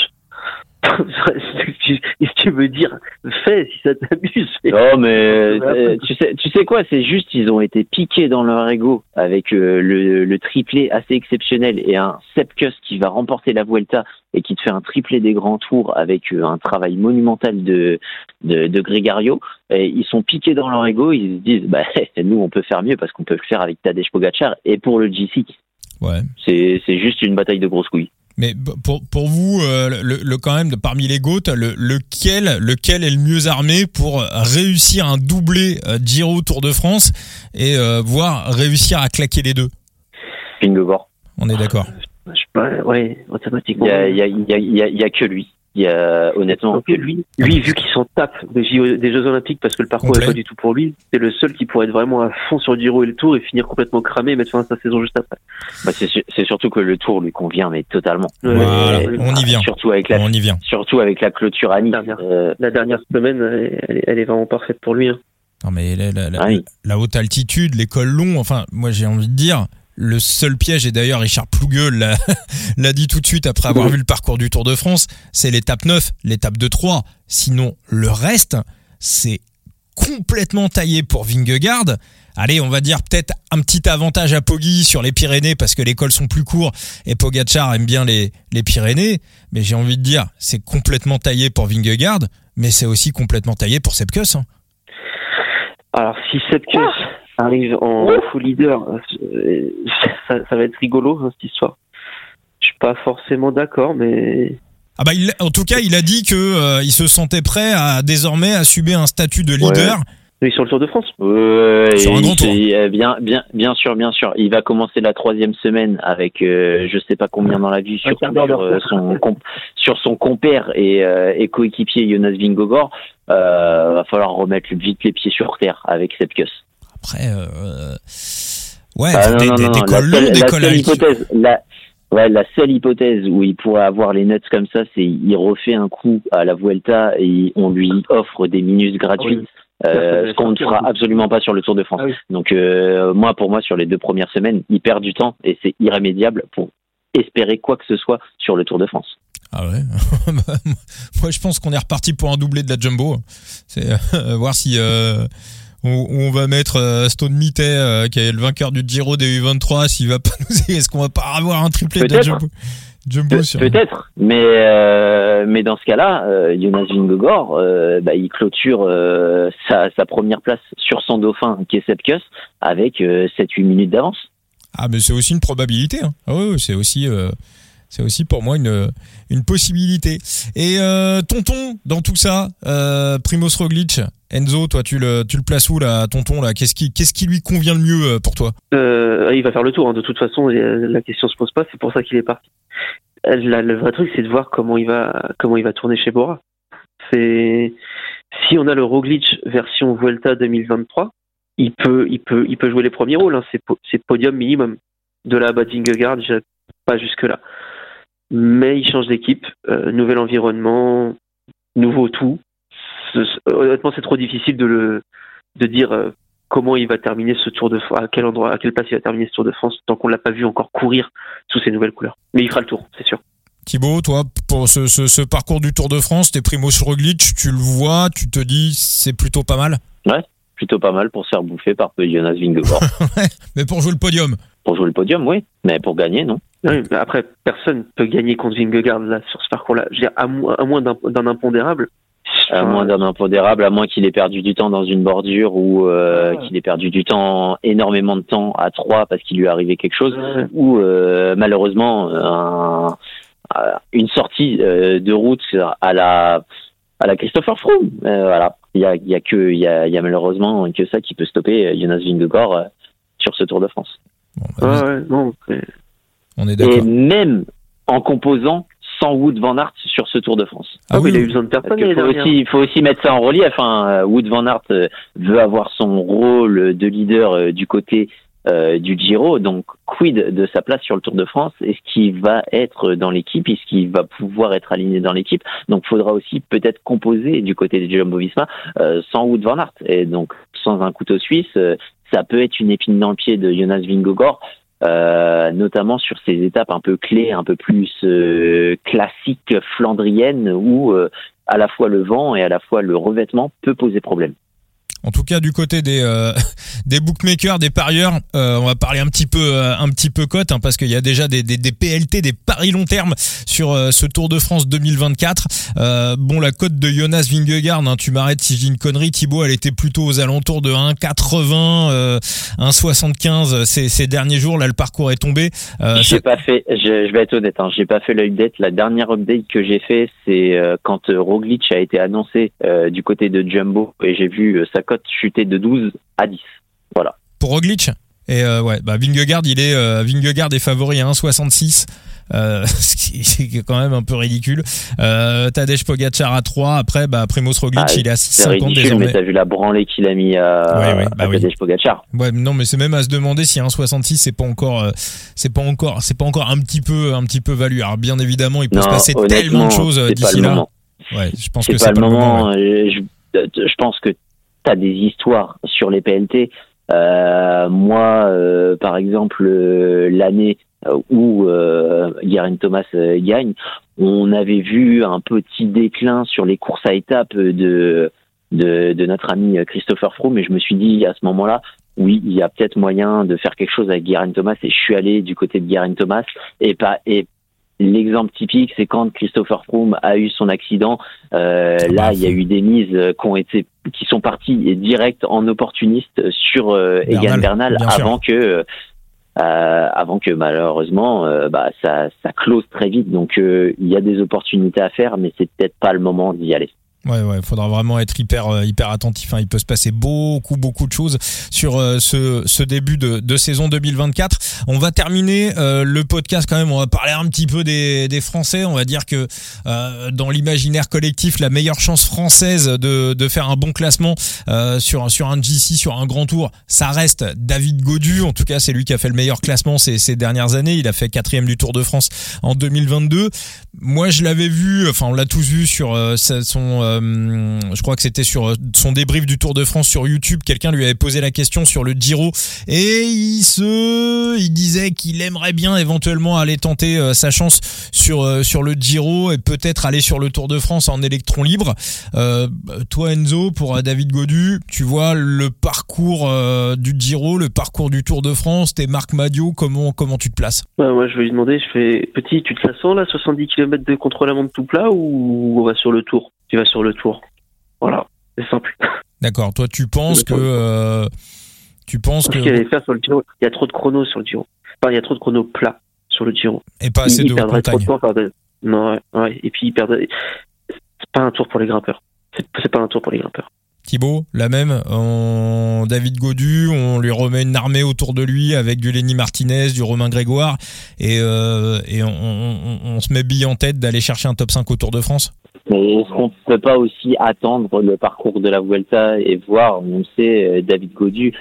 Qu'est-ce que tu veux dire Fais si ça t'amuse. Non, mais euh, tu sais, tu sais quoi C'est juste ils ont été piqués dans leur ego avec euh, le, le triplé assez exceptionnel et un Sepkus qui va remporter la Vuelta et qui te fait un triplé des grands tours avec euh, un travail monumental de de, de Gregario. Et ils sont piqués dans leur ego. Ils se disent, bah nous on peut faire mieux parce qu'on peut le faire avec Tadej Pogacar et pour le G6. Ouais. C'est c'est juste une bataille de grosses couilles. Mais pour, pour vous, euh, le, le- quand même, de- parmi les GOAT, le, lequel, lequel est le mieux armé pour réussir un doublé euh, Giro Tour de France et euh, voire réussir à claquer les deux? Vingegaard. On est d'accord. Je sais pas, ouais, Il automatiquement. il y, a, il y, a, il y a- il y a que lui. Il y a honnêtement Donc, lui, lui, vu qu'il s'en tape des, JO des Jeux Olympiques parce que le parcours n'est pas du tout pour lui, c'est le seul qui pourrait être vraiment à fond sur le Giro et le Tour et finir complètement cramé et mettre fin à sa saison juste après. Bah, c'est su- c'est surtout que le tour lui convient, mais totalement. Voilà, on y vient. Surtout avec la, On y vient. surtout avec la clôture à Nice. Dernière. Euh, La dernière semaine, elle, est- elle est vraiment parfaite pour lui. hein. Non mais la, la- la- Ah oui. la haute altitude, les cols longs, enfin, moi j'ai envie de dire, le seul piège, et d'ailleurs Richard Plougueul l'a dit tout de suite après avoir vu le parcours du Tour de France, c'est l'étape 9, l'étape de 3. Sinon, le reste, c'est complètement taillé pour Vingegaard. Allez, on va dire peut-être un petit avantage à Poggi sur les Pyrénées parce que les cols sont plus courts et Pogacar aime bien les, les Pyrénées. Mais j'ai envie de dire, c'est complètement taillé pour Vingegaard, mais c'est aussi complètement taillé pour Sepkus. hein. Alors, si Sepkus arrive en full leader, euh, ça, ça va être rigolo, hein, cette histoire. Je suis pas forcément d'accord, mais Ah bah il, en tout cas, il a dit que euh, il se sentait prêt à désormais assumer un statut de leader. oui, sur le Tour de France. ouais, Sur un grand tour. euh, bien, bien, bien sûr, bien sûr. Il va commencer la troisième semaine avec, euh, je sais pas combien dans la vue sur, sur, euh, son, com- sur son compère et, euh, et coéquipier Jonas Vingegaard. Euh, va falloir remettre vite les pieds sur terre avec Sepkus. Après, euh, ouais, Ah, non, des, non, des, non, des non. cols La longs, seule- des cols hypothèse, la, ouais, la seule hypothèse où il pourrait avoir les nuts comme ça, c'est il refait un coup à la Vuelta et on lui offre des minutes gratuites. Euh, ce qu'on ne fera absolument pas sur le Tour de France. Ah oui. Donc euh, moi, pour moi, sur les deux premières semaines, il perd du temps et c'est irrémédiable pour espérer quoi que ce soit sur le Tour de France. Ah ouais? Bah, Moi, je pense qu'on est reparti pour un doublé de la jumbo. C'est euh, voir si euh, on, on va mettre euh, Stone Mittet, euh, qui est le vainqueur du Giro des U23, s'il va pas nous, est-ce qu'on va pas avoir un triplé de jumbo, jumbo Pe- sur- Peut-être, mais euh, mais dans ce cas-là, euh, Jonas Vingegaard, euh, bah, il clôture sa, sa première place sur son dauphin qui est Sepkus avec euh, 7-8 minutes d'avance. Ah, mais c'est aussi une probabilité. Hein. Ah ouais, c'est aussi, c'est aussi pour moi une, une possibilité. Et euh, Tonton, dans tout ça, euh, Primoz Roglic, Enzo, toi, tu le, tu le places où là, Tonton là? Qu'est-ce qui, qu'est-ce qui lui convient le mieux euh, pour toi? Euh, il va faire le tour, hein, de toute façon, la question se pose pas, c'est pour ça qu'il est parti. La- le vrai truc, c'est de voir comment il va, comment il va tourner chez Bora. C'est, si on a le Roglic version Vuelta 2023, il peut, il peut, il peut jouer les premiers rôles, hein, c'est, po- c'est podium minimum. De Vingegaard, j'ai pas jusque là. Mais il change d'équipe, euh, nouvel environnement, nouveau tout. Honnêtement, c'est trop difficile de le, de dire euh, comment il va terminer ce Tour de France, à quel endroit, à quelle place il va terminer ce Tour de France, tant qu'on l'a pas vu encore courir sous ces nouvelles couleurs. Mais il fera le tour, c'est sûr. Thibaut, toi, pour ce, ce, ce parcours du Tour de France, t'es Primoz Roglic, tu le vois, tu te dis c'est plutôt pas mal, Plutôt pas mal pour se faire bouffer par Jonas Vingegaard. mais pour jouer le podium? pour jouer le podium, oui, mais pour gagner, non. Oui, mais après, personne peut gagner contre Vingegaard là sur ce parcours-là. Je veux dire, à, mo- à moins d'un impondérable. À moins d'un impondérable, à moins qu'il ait perdu du temps dans une bordure ou euh, qu'il ait perdu du temps, énormément de temps à trois parce qu'il lui est arrivé quelque chose, Ouais. ou euh, malheureusement un- une sortie euh, de route à la à la Christopher Froome. Euh, voilà, il y a, y a que il y a, il y a malheureusement que ça qui peut stopper Jonas Vingegaard sur ce Tour de France. Bon, bah, Ouais, ouais, non. C'est- On est Et même en composant sans Wood Van Aert sur ce Tour de France. Ah, oui, oui, il a eu besoin de personne faut aussi, il faut aussi mettre ça en relief. Hein. Wood Van Aert euh, veut avoir son rôle de leader euh, du côté euh, du Giro, donc quid de sa place sur le Tour de France? Est-ce qu'il va être dans l'équipe? Est-ce qu'il va pouvoir être aligné dans l'équipe? Donc, faudra aussi peut-être composer du côté des Jumbo-Visma euh, sans Wood Van Aert et donc sans un couteau suisse. euh, ça peut être une épine dans le pied de Jonas Vingegaard. Euh, notamment sur ces étapes un peu clés, un peu plus euh, classiques flandriennes, où euh, à la fois le vent et à la fois le revêtement peut poser problème. En tout cas, du côté des euh, des bookmakers, des parieurs, euh, on va parler un petit peu euh, un petit peu cote hein, parce qu'il y a déjà des, des, des, PLT, des paris long terme sur ce Tour de France 2024. bon, la cote de Jonas Vingegaard, hein, tu m'arrêtes si je dis une connerie, Thibaut, elle était plutôt aux alentours de 1,80, 1,75 ces, ces derniers jours. Là, le parcours est tombé. j'ai pas fait, je, je, vais être honnête, hein, j'ai pas fait l'update. La dernière update que j'ai fait, c'est quand Roglic a été annoncé du côté de Jumbo et j'ai vu sa cote chuter de 12 à 10. Voilà. Pour Roglic et euh, ouais, bah Vingegaard, il est euh, Vingegaard est favori à 1,66. Euh, c'est quand même un peu ridicule. Euh, Tadej Pogacar à 3, après bah Primoz Roglic ah, il est à 6,50 désormais. Mais t'as vu la branlée qu'il a mis à, oui, bah Tadej Pogacar. Ouais, non mais c'est même à se demander si 1,66 c'est pas encore c'est pas encore c'est pas encore un petit peu un petit peu valu. Alors bien évidemment, il peut se passer tellement de choses d'ici là. Ouais, je pense que c'est pas, le moment. moment je, je pense que tu as des histoires sur les PLT. Euh, moi, euh, par exemple, euh, l'année où euh, Thomas gagne, on avait vu un petit déclin sur les courses à étapes de, de, de notre ami Christopher Froome, mais je me suis dit à ce moment-là, oui, il y a peut-être moyen de faire quelque chose avec Guérin Thomas, et je suis allé du côté de Guérin Thomas, et pas et L'exemple typique, c'est quand Christopher Froome a eu son accident. Euh, là, il y a eu des mises qui ont été, qui sont parties direct en opportuniste sur euh, Egan Bernal avant que, euh, avant que malheureusement, euh, bah, ça, ça close très vite. Donc, il y a des opportunités à faire, mais c'est peut-être pas le moment d'y aller. Ouais, ouais, faudra vraiment être hyper, euh, hyper attentif. Hein. Il peut se passer beaucoup, beaucoup de choses sur euh, ce, ce début de, de saison 2024. On va terminer euh, le podcast quand même. On va parler un petit peu des, des Français. On va dire que dans l'imaginaire collectif, la meilleure chance française de, de faire un bon classement sur sur un GC, sur un grand tour, ça reste David Godu. En tout cas, c'est lui qui a fait le meilleur classement ces, ces dernières années. Il a fait quatrième du Tour de France en 2022. Moi, je l'avais vu. Enfin, on l'a tous vu sur son euh, je crois que c'était sur euh, son débrief du Tour de France sur YouTube, quelqu'un lui avait posé la question sur le Giro. Et il se, il disait qu'il aimerait bien éventuellement aller tenter euh, sa chance sur sur le Giro et peut-être aller sur le Tour de France en électron libre. toi Enzo, pour David Godu, tu vois le parcours du Giro, le parcours du Tour de France, t'es Marc Madio, comment comment tu te places? Moi je vais lui demander, je fais petit, tu te la sens là, 70 km de contre-la-montre tout plat ou on va sur le Tour? Tu vas sur le tour. Voilà, c'est simple. D'accord. Toi, tu penses que euh, tu penses que qu'il faire sur le Giro, il y a trop de chronos sur le Giro. Enfin, il y a trop de chronos plats sur le Giro. Et pas assez de trop de Non, ouais, Et puis il perdrait. C'est pas un tour pour les grimpeurs. C'est pas un tour pour les grimpeurs. Thibaut, la même. On... David Godu, on lui remet une armée autour de lui avec du Lenny Martinez, du Romain Grégoire, et, euh, et on, on, on, se met bille en tête d'aller chercher un top 5 au Tour de France mais est-ce qu'on ne peut pas aussi attendre le parcours de la Vuelta et voir, on sait, euh, David Godu,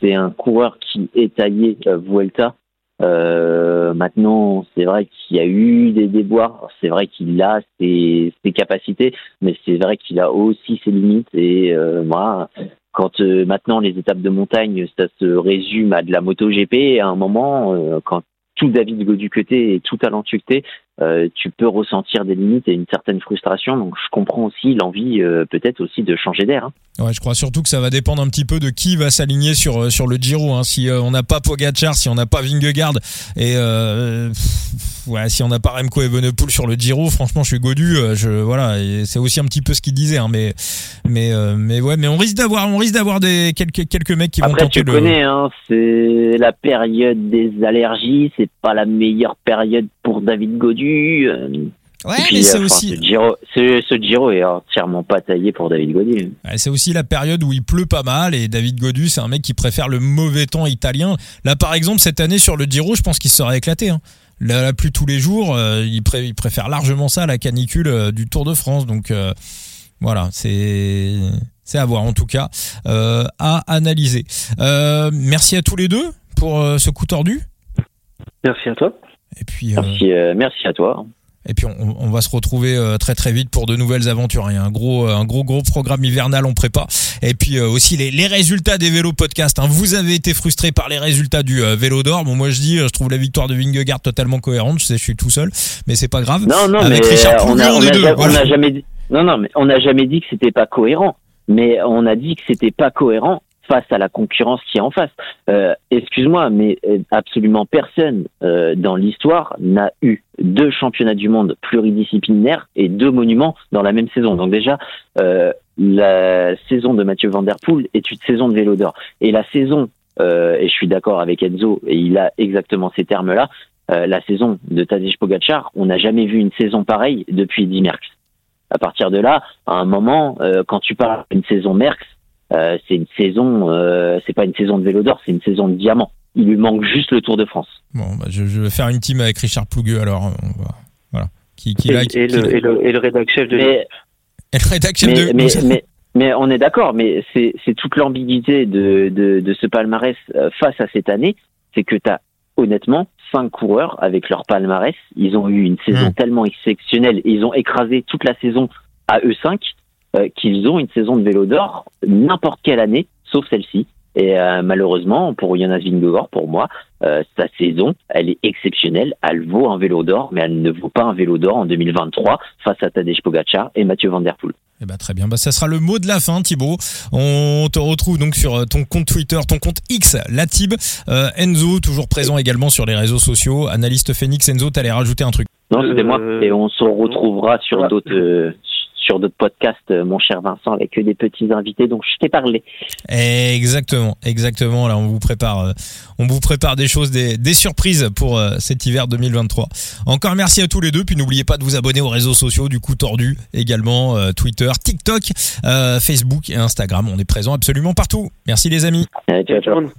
c'est un coureur qui est taillé euh, Vuelta. Euh, maintenant, c'est vrai qu'il y a eu des déboires, c'est vrai qu'il a ses, capacités, mais c'est vrai qu'il a aussi ses limites. Et euh, moi, quand maintenant les étapes de montagne, ça se résume à de la moto GP, à un moment, quand tout David Godu que et tout talentueux que euh, tu peux ressentir des limites et une certaine frustration. Donc je comprends aussi l'envie euh, peut-être aussi de changer d'air. Hein. Ouais, je crois surtout que ça va dépendre un petit peu de qui va s'aligner sur euh, sur le Giro. Hein. Si on n'a pas Pogacar, si on n'a pas Vingegaard et ouais, si on n'a pas Remco Evenepoel sur le Giro, franchement, je suis godu. je voilà, c'est aussi un petit peu ce qu'il disait. Hein, mais mais mais ouais, mais on risque d'avoir on risque d'avoir des quelques quelques mecs qui vont tenter tu connais, hein, c'est la période des allergies. C'est pas la meilleure période pour David Godu euh, ouais, mais c'est aussi. Ce Giro, ce, Giro, est entièrement pas taillé pour David Godu. c'est aussi la période où il pleut pas mal et David Godu, c'est un mec qui préfère le mauvais temps italien. Là, par exemple, cette année sur le Giro, je pense qu'il serait éclaté. Hein. La, pluie tous les jours, euh, il, préfère largement ça à la canicule euh, du Tour de France. Donc voilà, c'est c'est à voir en tout cas, à analyser. merci à tous les deux pour ce coup tordu. Merci à toi. Et puis, euh, merci, euh, merci à toi. Et puis on, on va se retrouver euh, très très vite pour de nouvelles aventures. Il y a un gros un gros gros programme hivernal on prépare. Et puis aussi les, les résultats des vélos podcast. Hein. Vous avez été frustré par les résultats du vélo d'or. Bon moi je dis je trouve la victoire de Vingegaard totalement cohérente. Je sais je suis tout seul, mais c'est pas grave. Non non Avec mais Richard on Plouvier, a, on on est a deux, ja- on voilà. a jamais dit. Non non mais on n'a jamais dit que c'était pas cohérent. Mais on a dit que c'était pas cohérent face à la concurrence qui est en face. Euh, Excuse-moi, mais euh, absolument personne euh, dans l'histoire n'a eu deux championnats du monde pluridisciplinaires et deux monuments dans la même saison. Donc déjà, euh, la saison de Mathieu Van Der Poel est une saison de vélo d'or. Et la saison, euh, et je suis d'accord avec Enzo, et il a exactement ces termes-là, euh, la saison de Tadej Pogacar, on n'a jamais vu une saison pareille depuis Eddy Merckx. À partir de là, à un moment, quand tu parles d'une saison Merckx, euh, c'est une saison, euh, c'est pas une saison de vélo d'or, c'est une saison de diamant. Il lui manque juste le Tour de France. Bon, bah, je, je vais faire une team avec Richard Plougueux alors. On va, voilà. Qui, qui Et, like, et qui- le, et, le, et le rédac chef de Mais, et le rédac chef mais, de. mais, mais, mais on est d'accord, mais c'est toute l'ambiguïté de, de, de ce palmarès euh, face à cette année, c'est que tu as honnêtement cinq coureurs avec leur palmarès, ils ont eu une saison Mm. tellement exceptionnelle, et ils ont écrasé toute la saison à eux cinq, euh, qu'ils ont une saison de vélo d'or n'importe quelle année, sauf celle-ci. Et euh, malheureusement, pour Jonas Vingegaard, pour moi, euh, sa saison, elle est exceptionnelle. Elle vaut un vélo d'or, mais elle ne vaut pas un vélo d'or en 2023 face à Tadej Pogacar et Mathieu Van Der Poel. Eh ben, très bien. Bah, ça sera le mot de la fin, Thibaut. On te retrouve donc sur ton compte Twitter, ton compte X, Latib. Euh, Enzo, toujours présent également sur les réseaux sociaux. Analyste Phoenix, Enzo, t'allais rajouter un truc. Non, c'était moi. Et on se retrouvera sur d'autres euh, sur d'autres podcasts, euh, mon cher Vincent, avec que des petits invités. Donc je t'ai parlé. Exactement, exactement. Là, on vous prépare, euh, on vous prépare des choses, des, des surprises pour euh, cet hiver 2023. Encore merci à tous les deux. Puis n'oubliez pas de vous abonner aux réseaux sociaux du coup tordu également, euh, Twitter, TikTok, euh, Facebook et Instagram. On est présent absolument partout. Merci les amis. Euh, ciao, ciao.